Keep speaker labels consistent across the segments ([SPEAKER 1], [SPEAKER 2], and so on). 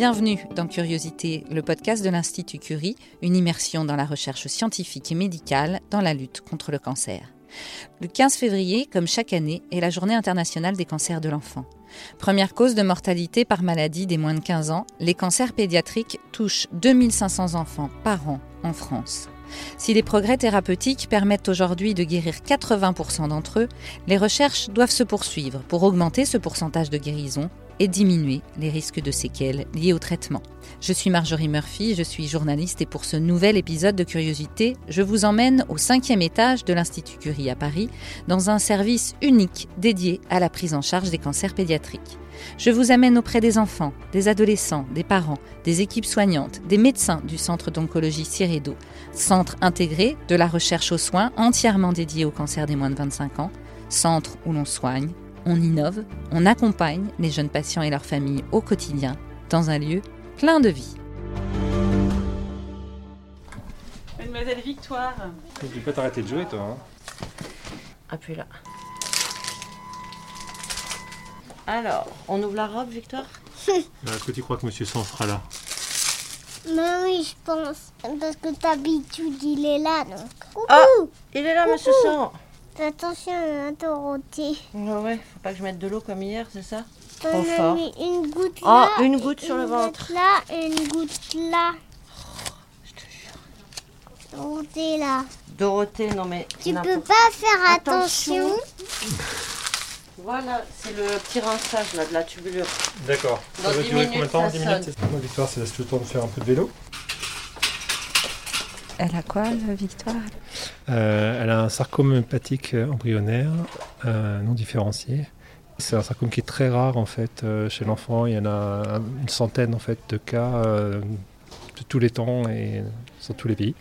[SPEAKER 1] Bienvenue dans Curiosité, le podcast de l'Institut Curie, une immersion dans la recherche scientifique et médicale dans la lutte contre le cancer. Le 15 février, comme chaque année, est la journée internationale des cancers de l'enfant. Première cause de mortalité par maladie des moins de 15 ans, les cancers pédiatriques touchent 2500 enfants par an en France. Si les progrès thérapeutiques permettent aujourd'hui de guérir 80% d'entre eux, les recherches doivent se poursuivre pour augmenter ce pourcentage de guérison et diminuer les risques de séquelles liés au traitement. Je suis Marjorie Murphy, je suis journaliste et pour ce nouvel épisode de Curiosité, je vous emmène au cinquième étage de l'Institut Curie à Paris, dans un service unique dédié à la prise en charge des cancers pédiatriques. Je vous amène auprès des enfants, des adolescents, des parents, des équipes soignantes, des médecins du centre d'oncologie Ciredo, centre intégré de la recherche aux soins entièrement dédié au cancer des moins de 25 ans, centre où l'on soigne, on innove, on accompagne les jeunes patients et leurs familles au quotidien dans un lieu plein de vie.
[SPEAKER 2] Mademoiselle Victoire.
[SPEAKER 3] Tu peux t'arrêter de jouer, toi. Hein.
[SPEAKER 2] Appuie là. Alors, on ouvre la robe, Victoire?
[SPEAKER 3] Est-ce que tu crois que Monsieur Sang sera là?
[SPEAKER 4] Mais oui, je pense. Parce que d'habitude, il est là, donc. Coucou
[SPEAKER 2] Ah, Il est là, Monsieur Sang
[SPEAKER 4] Fais Attention, à Dorothée.
[SPEAKER 2] Ouais, ouais, faut pas que je mette de l'eau comme hier, c'est ça?
[SPEAKER 4] T'en
[SPEAKER 2] Trop fort.
[SPEAKER 4] mis une goutte
[SPEAKER 2] Oh,
[SPEAKER 4] là.
[SPEAKER 2] une goutte sur le
[SPEAKER 4] une
[SPEAKER 2] ventre.
[SPEAKER 4] goutte là et une goutte là.
[SPEAKER 2] Je te jure.
[SPEAKER 4] Dorothée là.
[SPEAKER 2] Dorothée, non mais...
[SPEAKER 4] Tu
[SPEAKER 2] n'importe-
[SPEAKER 4] peux pas faire
[SPEAKER 2] Attention.
[SPEAKER 4] attention.
[SPEAKER 2] Voilà, c'est le petit rinçage là, de la tubulure.
[SPEAKER 3] D'accord.
[SPEAKER 2] Dans
[SPEAKER 3] Ça va
[SPEAKER 2] 10
[SPEAKER 3] durer combien de temps?
[SPEAKER 2] ça
[SPEAKER 3] 10 minutes c'est Moi, Victoire, ça laisse le temps de faire un peu de vélo.
[SPEAKER 1] Elle a quoi, Victoire?
[SPEAKER 3] Euh, elle a un sarcome hépatique embryonnaire euh, non différencié. C'est un sarcome qui est très rare en fait euh, chez l'enfant. Il y en a un- une centaine en fait de cas euh, de tous les temps et sur tous les pays.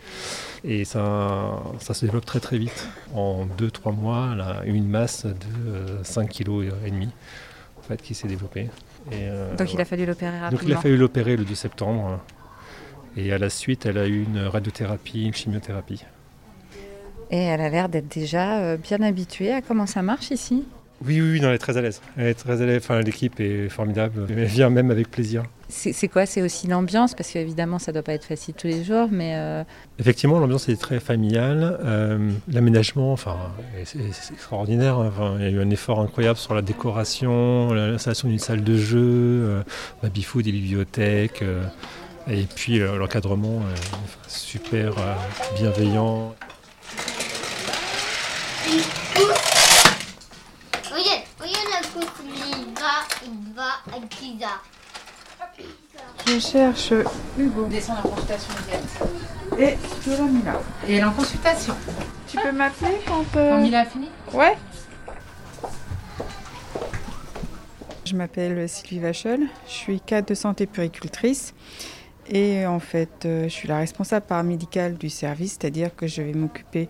[SPEAKER 3] Et ça, ça se développe très très vite. En 2-3 mois, elle a eu une masse de euh, 5 kg et demi en fait qui s'est développée. Et,
[SPEAKER 1] Donc il a fallu l'opérer
[SPEAKER 3] Donc
[SPEAKER 1] rapidement.
[SPEAKER 3] il a fallu l'opérer le 2 septembre. Et à la suite, elle a eu une radiothérapie, une chimiothérapie.
[SPEAKER 1] Et elle a l'air d'être déjà euh, bien habituée à comment ça marche ici.
[SPEAKER 3] Oui, oui, oui, non, elle est très à l'aise. Elle est très à l'aise. Enfin, l'équipe est formidable. Elle vient même avec plaisir.
[SPEAKER 1] C'est quoi? C'est aussi l'ambiance? Parce qu'évidemment, ça doit pas être facile tous les jours, mais euh,
[SPEAKER 3] Effectivement, l'ambiance est très familiale. Euh, L'aménagement, enfin, est- c'est extraordinaire. Enfin, il y a eu un effort incroyable sur la décoration, la- l'installation d'une salle de jeu, euh, baby-food et bibliothèque. Et puis euh, l'encadrement, super bienveillant.
[SPEAKER 5] Je cherche Hugo.
[SPEAKER 1] descend la consultation.
[SPEAKER 5] Et là.
[SPEAKER 1] Et elle est en consultation.
[SPEAKER 5] Tu peux m'appeler quand... euh,
[SPEAKER 1] il a fini
[SPEAKER 5] Ouais. Je m'appelle Sylvie Vachel, je suis cadre de santé puricultrice et en fait euh, je suis la responsable paramédicale du service, c'est-à-dire que je vais m'occuper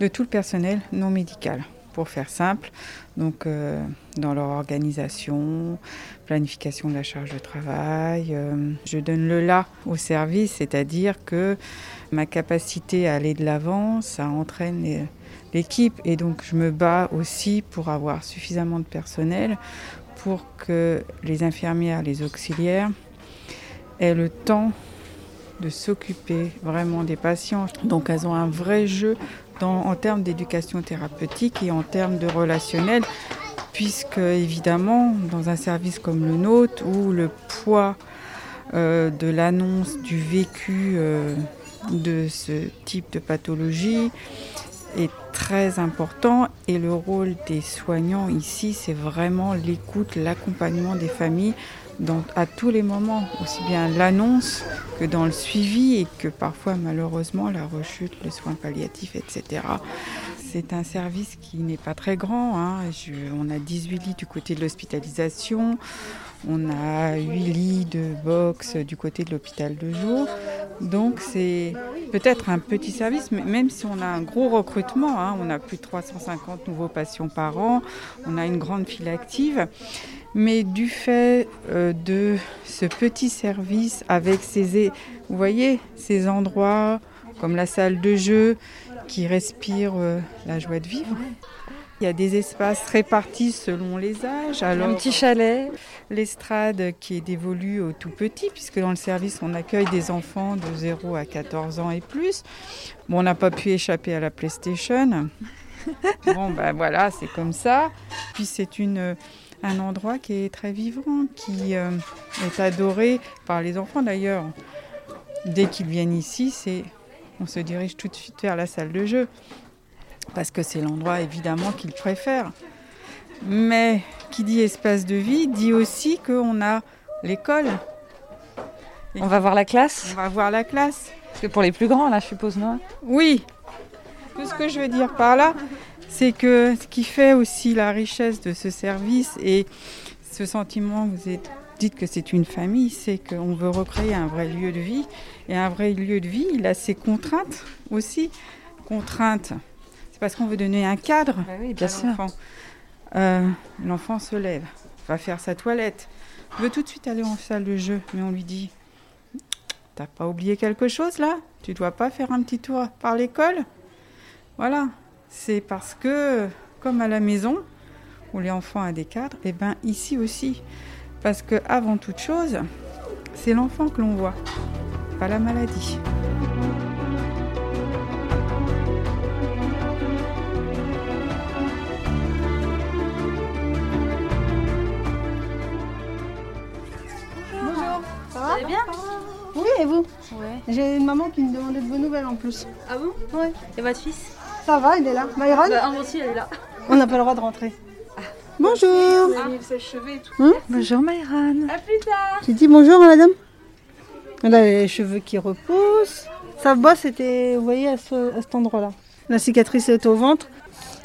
[SPEAKER 5] de tout le personnel non médical, pour faire simple, donc euh, dans leur organisation, planification de la charge de travail. euh, je donne le là au service, c'est-à-dire que ma capacité à aller de l'avant, ça entraîne l'équipe et donc je me bats aussi pour avoir suffisamment de personnel pour que les infirmières, les auxiliaires aient le temps de s'occuper vraiment des patients. Donc elles ont un vrai jeu en termes d'éducation thérapeutique et en termes de relationnel, puisque évidemment, dans un service comme le nôtre, où le poids euh, de l'annonce du vécu euh, de ce type de pathologie est très important et le rôle des soignants ici, c'est vraiment l'écoute, l'accompagnement des familles dans- à tous les moments, aussi bien l'annonce que dans le suivi et que parfois malheureusement la rechute, les soins palliatifs, etc. C'est un service qui n'est pas très grand. hein. On a 18 lits du côté de l'hospitalisation, on a 8 lits de box du côté de l'hôpital de jour. Donc c'est peut-être un petit service, même si on a un gros recrutement, hein, on a plus de 350 nouveaux patients par an, on a une grande file active. Mais du fait euh, de ce petit service avec ces, vous voyez, ces endroits comme la salle de jeu qui respirent euh, la joie de vivre, Il y a des espaces répartis selon les âges. Alors,
[SPEAKER 1] Un petit chalet.
[SPEAKER 5] l'estrade qui est dévolue aux tout petits, puisque dans le service, on accueille des enfants de 0 à 14 ans et plus. Bon, on n'a pas pu échapper à la PlayStation. Bon, ben voilà, c'est comme ça. Puis c'est une, un endroit qui est très vivant, qui euh, est adoré par les enfants d'ailleurs. Dès qu'ils viennent ici, c'est, on se dirige tout de suite vers la salle de jeu, parce que c'est l'endroit évidemment qu'ils préfèrent. Mais qui dit espace de vie dit aussi qu'on a l'école.
[SPEAKER 1] On va voir la classe.
[SPEAKER 5] On va voir la classe.
[SPEAKER 1] Parce que pour les plus grands, là, je suppose, non
[SPEAKER 5] Oui. Tout ce que je veux dire par là, c'est que ce qui fait aussi la richesse de ce service et ce sentiment, vous dites que c'est une famille, c'est qu'on veut recréer un vrai lieu de vie. Et un vrai lieu de vie, il a ses contraintes aussi. Contraintes, c'est parce qu'on veut donner un cadre
[SPEAKER 1] Oui, bien
[SPEAKER 5] à
[SPEAKER 1] sûr.
[SPEAKER 5] l'enfant. Euh, L'enfant se lève, va faire sa toilette, veut tout de suite aller en salle de jeu, mais on lui dit T'as pas oublié quelque chose là? Tu dois pas faire un petit tour par l'école? Voilà. C'est parce que, comme à la maison, où les enfants ont des cadres, et ben ici aussi. Parce que avant toute chose, c'est l'enfant que l'on voit, pas la maladie.
[SPEAKER 6] Et vous J'ai une maman qui me demandait de vos nouvelles en plus.
[SPEAKER 7] Ah bon
[SPEAKER 6] Ouais.
[SPEAKER 7] Et votre fils
[SPEAKER 6] Ça va, il est là. Myron
[SPEAKER 7] Bah, moi aussi, elle est là.
[SPEAKER 6] On n'a pas le droit de rentrer.
[SPEAKER 7] Ah.
[SPEAKER 6] Bonjour
[SPEAKER 7] mis ses cheveux et tout.
[SPEAKER 1] Bonjour Myran.
[SPEAKER 7] À plus tard
[SPEAKER 6] Tu dis bonjour à madame Elle a les cheveux qui repoussent. Sa bosse était, vous voyez, à, ce- à cet endroit-là. La cicatrice est au ventre.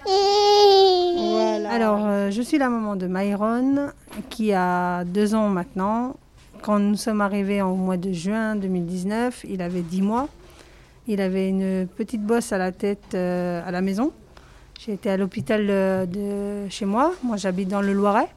[SPEAKER 6] Voilà. Alors, euh, je suis la maman de Myron, qui a deux ans maintenant. Quand nous sommes arrivés au mois de juin 2019, il avait 10 mois. Il avait une petite bosse à la tête euh, à la maison. J'ai été à l'hôpital euh, de chez moi. Moi, j'habite dans le Loiret.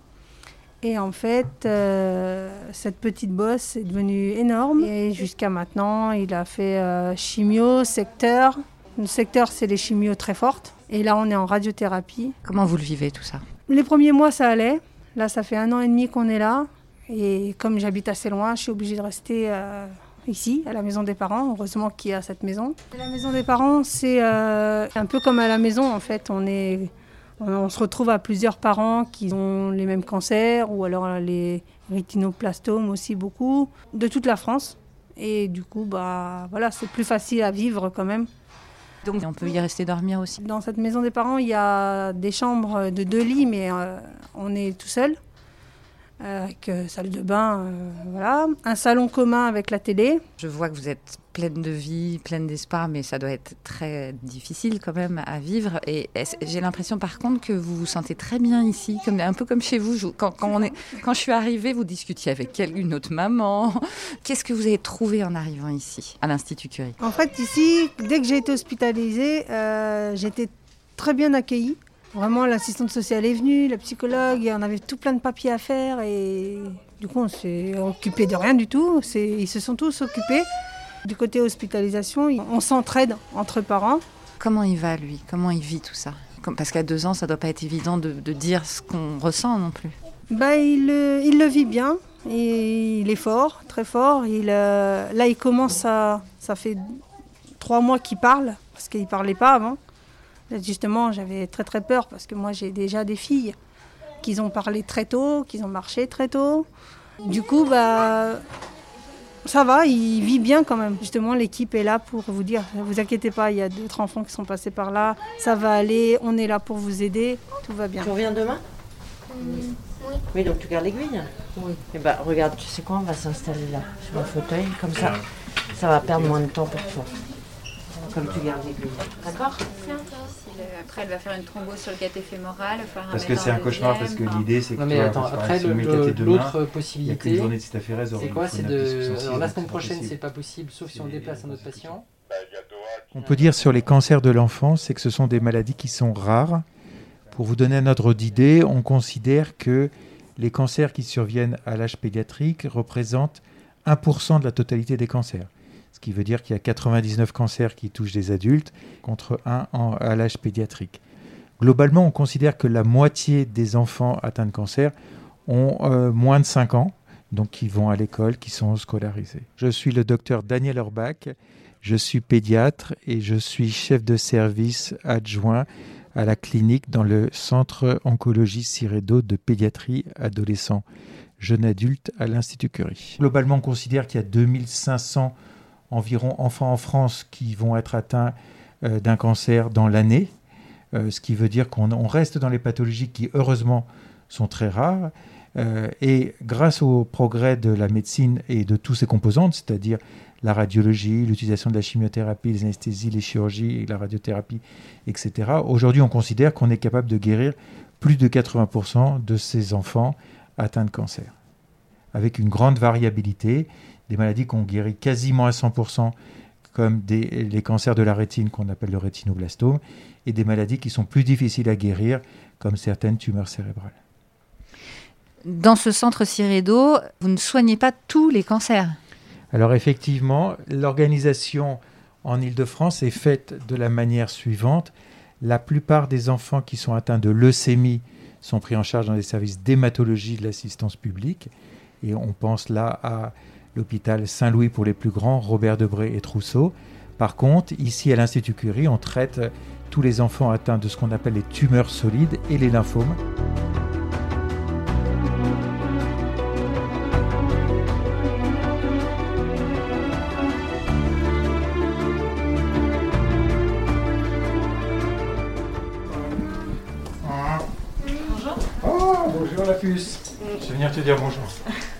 [SPEAKER 6] Et en fait, euh, cette petite bosse est devenue énorme. Et jusqu'à maintenant, il a fait euh, chimio, secteur. Le secteur, c'est les chimios très fortes. Et là, on est en radiothérapie.
[SPEAKER 1] Comment vous le vivez tout ça?
[SPEAKER 6] Les premiers mois, ça allait. Là, ça fait un an et demi qu'on est là. Et comme j'habite assez loin, je suis obligée de rester euh, ici, à la maison des parents. Heureusement qu'il y a cette maison. La maison des parents, c'est euh, un peu comme à la maison, en fait. On, est, on, on se retrouve à plusieurs parents qui ont les mêmes cancers, ou alors les rétinoplastomes aussi beaucoup, de toute la France. Et du coup, bah, voilà, c'est plus facile à vivre quand même.
[SPEAKER 1] Donc on peut y rester dormir aussi.
[SPEAKER 6] Dans cette maison des parents, il y a des chambres de deux lits, mais euh, on est tout seul. Avec euh, salle de bain, euh, voilà. Un salon commun avec la télé.
[SPEAKER 1] Je vois que vous êtes pleine de vie, pleine d'espoir, mais ça doit être très difficile quand même à vivre. Et j'ai l'impression par contre que vous vous sentez très bien ici, comme, un peu comme chez vous. Je- quand, quand on est, quand je suis arrivée, vous discutiez avec une autre maman. Qu'est-ce que vous avez trouvé en arrivant ici, à l'Institut Curie?
[SPEAKER 6] En fait, ici, dès que j'ai été hospitalisée, euh, j'étais très bien accueillie. Vraiment, l'assistante sociale est venue, la psychologue, et on avait tout plein de papiers à faire et du coup, on s'est occupé de rien du tout. Ils se sont tous occupés. Du côté hospitalisation, on s'entraide entre parents.
[SPEAKER 1] Comment il va lui? Comment il vit tout ça? Parce qu'à deux ans, ça doit pas être évident de, de dire ce qu'on ressent non plus.
[SPEAKER 6] Bah, il, le- il le vit bien. Et il est fort, très fort. Il, euh, là, il commence à. Ça fait trois mois qu'il parle, parce qu'il ne parlait pas avant. Justement, j'avais très très peur, parce que moi, j'ai déjà des filles qui ont parlé très tôt, qui ont marché très tôt. Du coup, bah. Ça va, il vit bien quand même. Justement, l'équipe est là pour vous dire, vous inquiétez pas, il y a d'autres enfants qui sont passés par là, ça va aller, on est là pour vous aider, tout va bien.
[SPEAKER 2] Tu reviens demain? Oui, donc tu gardes l'aiguille? Oui. Et bah regarde, tu sais quoi, on va s'installer là, sur un fauteuil, comme ça, ça va perdre moins de temps pour toi. Comme tu gardes l'aiguille. D'accord
[SPEAKER 8] Après, elle va faire une thrombose sur le caté fémoral.
[SPEAKER 9] Parce que c'est un cauchemar, parce que l'idée c'est que
[SPEAKER 10] Non mais attends, après l'autre possibilité,
[SPEAKER 9] journée de
[SPEAKER 10] c'est quoi C'est de... Alors la semaine prochaine c'est pas possible, sauf si on déplace un autre patient.
[SPEAKER 11] On peut dire sur les cancers de l'enfance, c'est que ce sont des maladies qui sont rares. Pour vous donner un ordre d'idée, on considère que les cancers qui surviennent à l'âge pédiatrique représentent 1% de la totalité des cancers. Ce qui veut dire qu'il y a 99 cancers qui touchent des adultes contre 1 en- à l'âge pédiatrique. Globalement, on considère que la moitié des enfants atteints de cancer ont euh, moins de 5 ans, donc qui vont à l'école, qui sont scolarisés. Je suis le docteur Daniel Orbach, je suis pédiatre et je suis chef de service adjoint à la clinique dans le centre oncologie Ciredo de pédiatrie adolescent jeune adulte à l'Institut Curie. Globalement, on considère qu'il y a 2500 environ enfants en France qui vont être atteints euh, d'un cancer dans l'année, euh, ce qui veut dire qu'on reste dans les pathologies qui, heureusement, sont très rares. Euh, et grâce au progrès de la médecine et de tous ses composantes, c'est-à-dire la radiologie, l'utilisation de la chimiothérapie, les anesthésies, les chirurgies, la radiothérapie, etc., aujourd'hui on considère qu'on est capable de guérir plus de 80% de ces enfants atteints de cancer, avec une grande variabilité, des maladies qu'on guérit quasiment à 100%, comme les cancers de la rétine qu'on appelle le rétinoblastome, et des maladies qui sont plus difficiles à guérir, comme certaines tumeurs cérébrales.
[SPEAKER 1] Dans ce centre Ciredo, vous ne soignez pas tous les cancers?
[SPEAKER 11] Alors effectivement, l'organisation en Ile-de-France est faite de la manière suivante. La plupart des enfants qui sont atteints de leucémie sont pris en charge dans les services d'hématologie de l'assistance publique. Et on pense là à l'hôpital Saint-Louis pour les plus grands, Robert Debré et Trousseau. Par contre, ici à l'Institut Curie, on traite tous les enfants atteints de ce qu'on appelle les tumeurs solides et les lymphomes. la puce. Je vais venir te dire bonjour.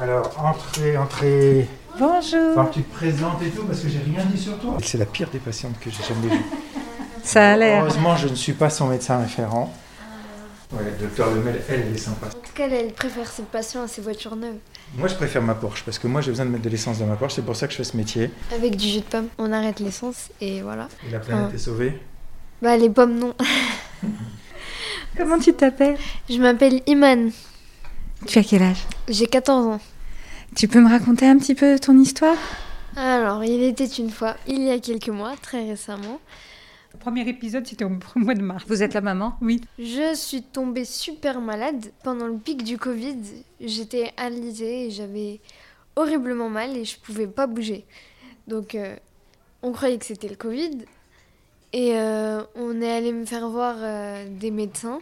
[SPEAKER 11] Alors, entrez, entrez.
[SPEAKER 1] Bonjour.
[SPEAKER 11] Tu te présentes et tout parce que j'ai rien dit sur toi. C'est la pire des patientes que j'ai jamais vue.
[SPEAKER 1] Ça a l'air.
[SPEAKER 11] Heureusement, je ne suis pas son médecin référent. Ouais, le docteur Lemel, elle, elle est sympa.
[SPEAKER 9] En tout cas, elle préfère ses patients à ses voitures neuves?
[SPEAKER 11] Moi, je préfère ma Porsche parce que moi, j'ai besoin de mettre de l'essence dans ma Porsche. C'est pour ça que je fais ce métier.
[SPEAKER 9] Avec du jus de pomme, on arrête l'essence et voilà.
[SPEAKER 11] Et la planète est sauvée?
[SPEAKER 9] bah les pommes non.
[SPEAKER 1] Comment tu t'appelles?
[SPEAKER 9] Je m'appelle Iman.
[SPEAKER 1] Tu as quel âge?
[SPEAKER 9] J'ai 14 ans.
[SPEAKER 1] Tu peux me raconter un petit peu ton histoire?
[SPEAKER 9] Alors, il était une fois, il y a quelques mois, très récemment.
[SPEAKER 10] Le premier épisode, c'était au mois de mars.
[SPEAKER 1] Vous êtes la maman?
[SPEAKER 10] Oui.
[SPEAKER 9] Je suis tombée super malade pendant le pic du Covid. J'étais alisée et j'avais horriblement mal et je pouvais pas bouger. Donc, euh, on croyait que c'était le Covid. Et euh, on est allé me faire voir euh, des médecins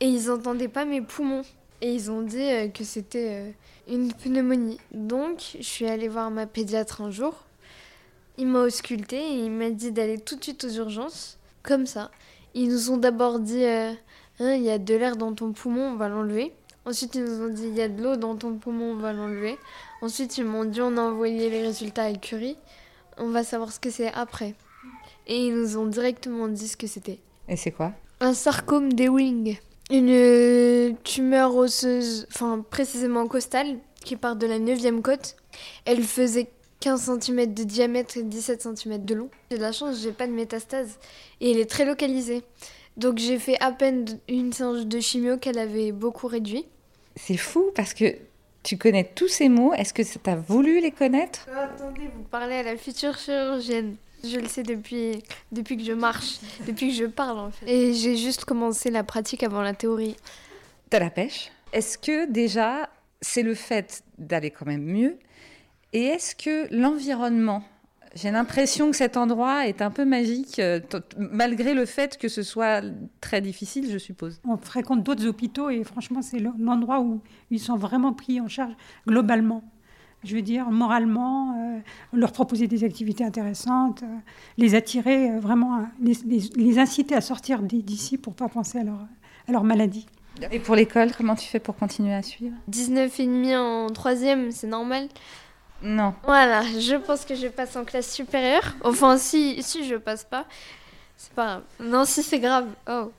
[SPEAKER 9] et ils n'entendaient pas mes poumons. Et ils ont dit euh, que c'était une pneumonie. Donc je suis allée voir ma pédiatre un jour. Il m'a ausculté et il m'a dit d'aller tout de suite aux urgences. Comme ça. Ils nous ont d'abord dit hein, il y a de l'air dans ton poumon, on va l'enlever. Ensuite, ils nous ont dit il y a de l'eau dans ton poumon, on va l'enlever. Ensuite, ils m'ont dit on a envoyé les résultats à Curie. On va savoir ce que c'est après et ils nous ont directement dit ce que c'était.
[SPEAKER 1] Et c'est quoi?
[SPEAKER 9] Un sarcome des wings. Une tumeur osseuse, enfin précisément costale, qui part de la 9e côte. Elle faisait 15 cm de diamètre et 17 cm de long. J'ai de la chance, j'ai pas de métastase et elle est très localisée. Donc j'ai fait à peine une séance de chimio qu'elle avait beaucoup réduit.
[SPEAKER 1] C'est fou parce que tu connais tous ces mots. Est-ce que tu as voulu les connaître?
[SPEAKER 9] Attendez, vous parlez à la future chirurgienne. Je le sais depuis, depuis que je marche, depuis que je parle en fait. Et j'ai juste commencé la pratique avant la théorie.
[SPEAKER 1] T'as la pêche? Est-ce que déjà c'est le fait d'aller quand même mieux? Et est-ce que l'environnement j'ai l'impression que cet endroit est un peu magique, euh, malgré le fait que ce soit très difficile, je suppose?
[SPEAKER 10] On fréquente d'autres hôpitaux et franchement, c'est l'endroit où ils sont vraiment pris en charge globalement je veux dire, moralement, euh, leur proposer des activités intéressantes, euh, les attirer euh, vraiment, les, inciter à sortir d'ici pour ne pas penser à leur, à leur maladie.
[SPEAKER 1] Et pour l'école, comment tu fais pour continuer à suivre?
[SPEAKER 9] 19,5 en troisième, c'est normal?
[SPEAKER 1] Non.
[SPEAKER 9] Voilà, je pense que je passe en classe supérieure. Enfin, si, si je passe pas, c'est pas grave. Non, si c'est grave. Oh.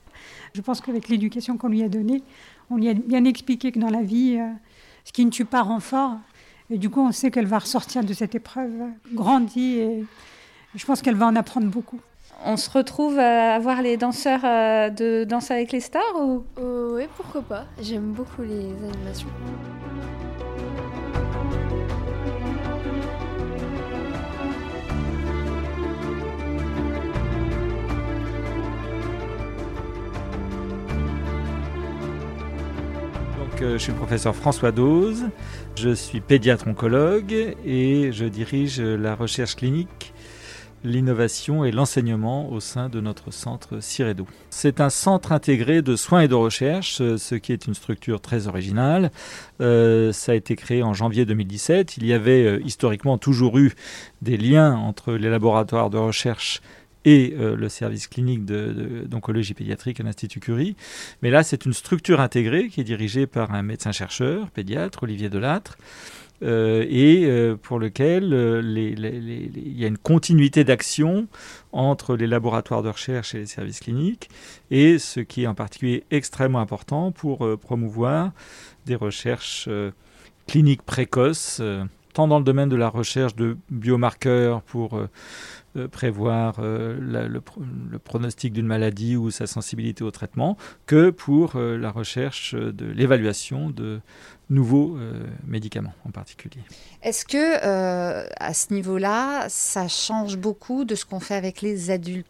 [SPEAKER 10] Je pense qu'avec l'éducation qu'on lui a donnée, on lui a bien expliqué que dans la vie, ce qui ne tue pas rend fort. Et du coup, on sait qu'elle va ressortir de cette épreuve grandie et je pense qu'elle va en apprendre beaucoup.
[SPEAKER 1] On se retrouve à voir les danseurs euh, de Danse avec les stars ou?
[SPEAKER 9] Euh, Oui, pourquoi pas. J'aime beaucoup les animations.
[SPEAKER 12] Je suis le professeur François Dose, je suis pédiatre oncologue et je dirige la recherche clinique l'innovation et l'enseignement au sein de notre centre CIREDO. C'est un centre intégré de soins et de recherche, ce qui est une structure très originale. Euh, ça a été créé en janvier 2017. Il y avait euh, historiquement toujours eu des liens entre les laboratoires de recherche et euh, le service clinique d'oncologie pédiatrique à l'Institut Curie. Mais là, c'est une structure intégrée qui est dirigée par un médecin-chercheur, pédiatre, Olivier Delattre, euh, et euh, pour lequel il y a une continuité d'action entre les laboratoires de recherche et les services cliniques, et ce qui est en particulier extrêmement important pour promouvoir des recherches cliniques précoces, tant dans le domaine de la recherche de biomarqueurs pour prévoir le, le, pronostic d'une maladie ou sa sensibilité au traitement, que pour la recherche de l'évaluation de nouveaux euh, médicaments en particulier.
[SPEAKER 1] Est-ce que euh, à ce niveau-là, ça change beaucoup de ce qu'on fait avec les adultes?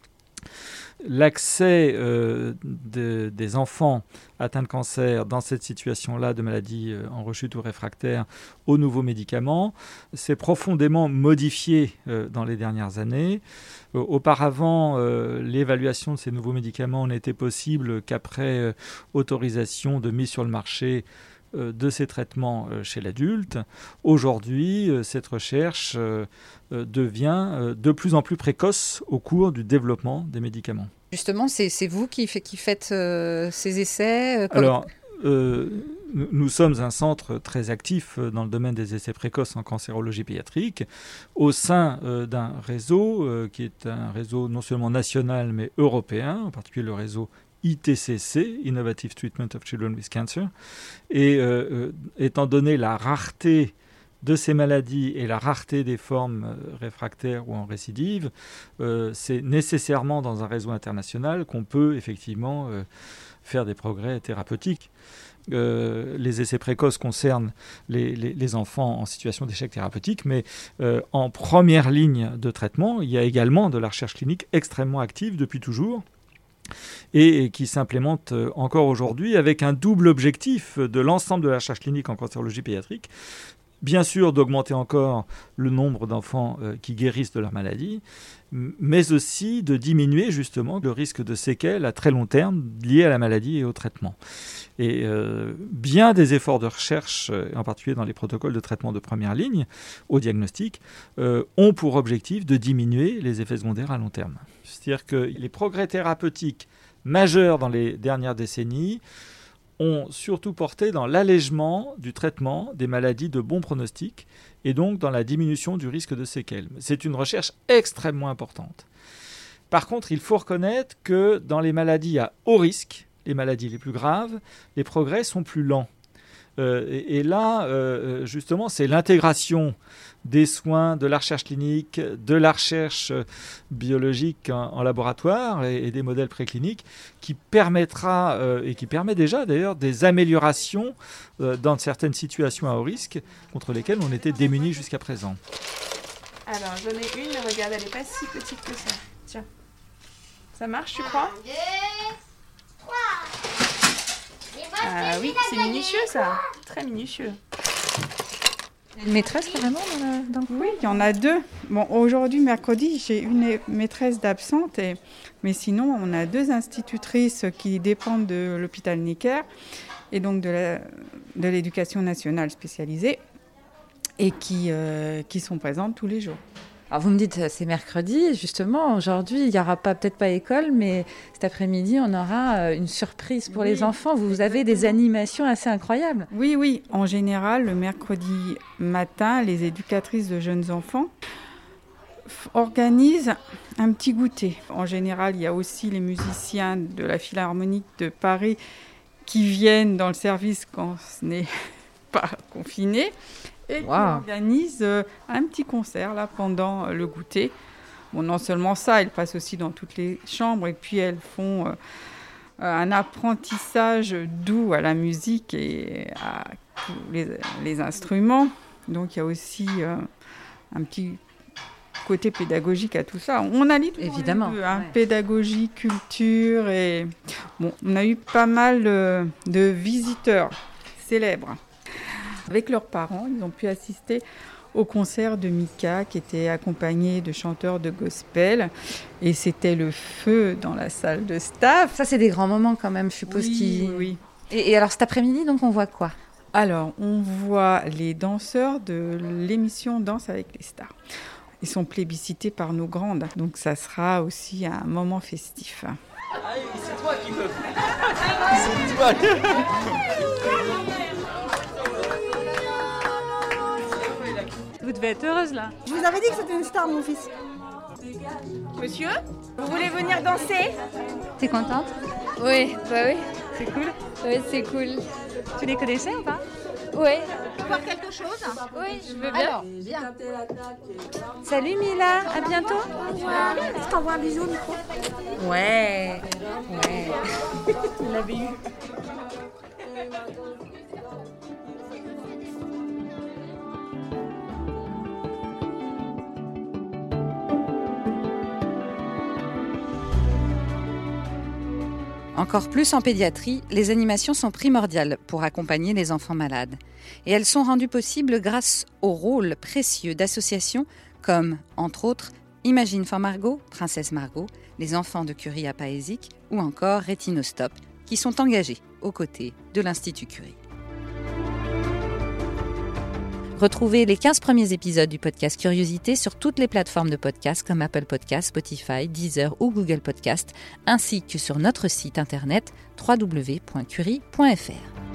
[SPEAKER 12] L'accès euh, des enfants atteints de cancer dans cette situation-là de maladie en rechute ou réfractaire aux nouveaux médicaments s'est profondément modifié dans les dernières années. auparavant, l'évaluation de ces nouveaux médicaments n'était possible qu'après autorisation de mise sur le marché euh, de ces traitements euh, chez l'adulte. Aujourd'hui, euh, cette recherche devient de plus en plus précoce au cours du développement des médicaments.
[SPEAKER 1] Justement, c'est vous qui, qui faites ces essais
[SPEAKER 12] Alors, nous sommes un centre très actif dans le domaine des essais précoces en cancérologie pédiatrique, au sein d'un réseau qui est un réseau non seulement national mais européen, en particulier le réseau ITCC, Innovative Treatment of Children with Cancer. Et euh, euh, étant donné la rareté de ces maladies et la rareté des formes euh, réfractaires ou en récidive, c'est nécessairement dans un réseau international qu'on peut effectivement faire des progrès thérapeutiques. les essais précoces concernent les, les, enfants en situation d'échec thérapeutique, mais en première ligne de traitement, il y a également de la recherche clinique extrêmement active depuis toujours et qui s'implémente euh, encore aujourd'hui avec un double objectif de l'ensemble de la recherche clinique en cancérologie pédiatrique. Bien sûr, d'augmenter encore le nombre d'enfants euh, qui guérissent de leur maladie, mais aussi de diminuer justement le risque de séquelles à très long terme liées à la maladie et au traitement. Et euh, bien des efforts de recherche, en particulier dans les protocoles de traitement de première ligne au diagnostic, ont pour objectif de diminuer les effets secondaires à long terme. C'est-à-dire que les progrès thérapeutiques majeurs dans les dernières décennies ont surtout porté dans l'allègement du traitement des maladies de bon pronostic et donc dans la diminution du risque de séquelles. C'est une recherche extrêmement importante. Par contre, il faut reconnaître que dans les maladies à haut risque, les maladies les plus graves, les progrès sont plus lents. Euh, et, là, euh, justement, c'est l'intégration des soins, de la recherche clinique, de la recherche biologique en, laboratoire et, des modèles précliniques qui permettra euh, et qui permet déjà d'ailleurs des améliorations dans certaines situations à haut risque contre lesquelles on était démunis jusqu'à présent.
[SPEAKER 7] Alors j'en ai une, regarde, elle n'est pas si petite que ça. Tiens. Ça marche, tu crois? Ah oui, c'est minutieux ça. Très minutieux.
[SPEAKER 1] Une maîtresse vraiment dans, le
[SPEAKER 5] Oui, il y en a deux. Bon, aujourd'hui, mercredi, j'ai une maîtresse d'absente, mais sinon, on a deux institutrices qui dépendent de l'hôpital Necker et donc de l'éducation nationale spécialisée et qui, euh, qui sont présentes tous les jours.
[SPEAKER 1] Alors vous me dites c'est mercredi, justement aujourd'hui il n'y aura pas peut-être pas école, mais cet après-midi on aura euh, une surprise pour les enfants. Vous avez des animations assez incroyables.
[SPEAKER 5] Oui, oui. En général, le mercredi matin, les éducatrices de jeunes enfants organisent un petit goûter. En général, il y a aussi les musiciens de la Philharmonique de Paris qui viennent dans le service quand ce n'est pas confiné et qui organise euh, un petit concert là pendant euh, le goûter. Bon, non seulement ça, elles passent aussi dans toutes les chambres et puis elles font euh, un apprentissage doux à la musique et à tous les, instruments. Donc il y a aussi un petit côté pédagogique à tout ça. On allie tout
[SPEAKER 1] évidemment
[SPEAKER 5] hein, pédagogie, culture et bon, on a eu pas mal de visiteurs célèbres. Avec leurs parents, ils ont pu assister au concert de Mika qui était accompagné de chanteurs de gospel et c'était le feu dans la salle de staff.
[SPEAKER 1] Ça c'est des grands moments quand même, je suppose.
[SPEAKER 5] Oui,
[SPEAKER 1] qui...
[SPEAKER 5] oui.
[SPEAKER 1] Et, et alors cet après-midi donc on voit quoi?
[SPEAKER 5] Alors on voit les danseurs de l'émission Danse avec les stars. Ils sont plébiscités par nos grandes, donc ça sera aussi un moment festif.
[SPEAKER 13] c'est toi qui veux. C'est toi.
[SPEAKER 14] Vous devez être heureuse là.
[SPEAKER 15] Je vous avais dit que c'était une star, mon fils.
[SPEAKER 14] Monsieur, vous voulez venir danser?
[SPEAKER 1] T'es contente?
[SPEAKER 9] Oui, bah oui.
[SPEAKER 14] C'est cool?
[SPEAKER 9] Oui, c'est cool.
[SPEAKER 14] Tu les connaissais ou pas?
[SPEAKER 9] Oui.
[SPEAKER 14] Voir quelque chose?
[SPEAKER 9] Oui, je veux bien.
[SPEAKER 14] Alors, Salut Mila, à bientôt.
[SPEAKER 15] Je t'envoie un bisou, micro.
[SPEAKER 14] Ouais, ouais. Il l'avait eu.
[SPEAKER 1] Encore plus en pédiatrie, les animations sont primordiales pour accompagner les enfants malades. Et elles sont rendues possibles grâce au rôle précieux d'associations comme, entre autres, Imagine for Margot, Princesse Margot, les enfants de Curie à ou encore Rétinostop, qui sont engagés aux côtés de l'Institut Curie. Retrouvez les 15 premiers épisodes du podcast Curiosité sur toutes les plateformes de podcast comme Apple Podcast, Spotify, Deezer ou Google Podcast, ainsi que sur notre site internet www.curie.fr.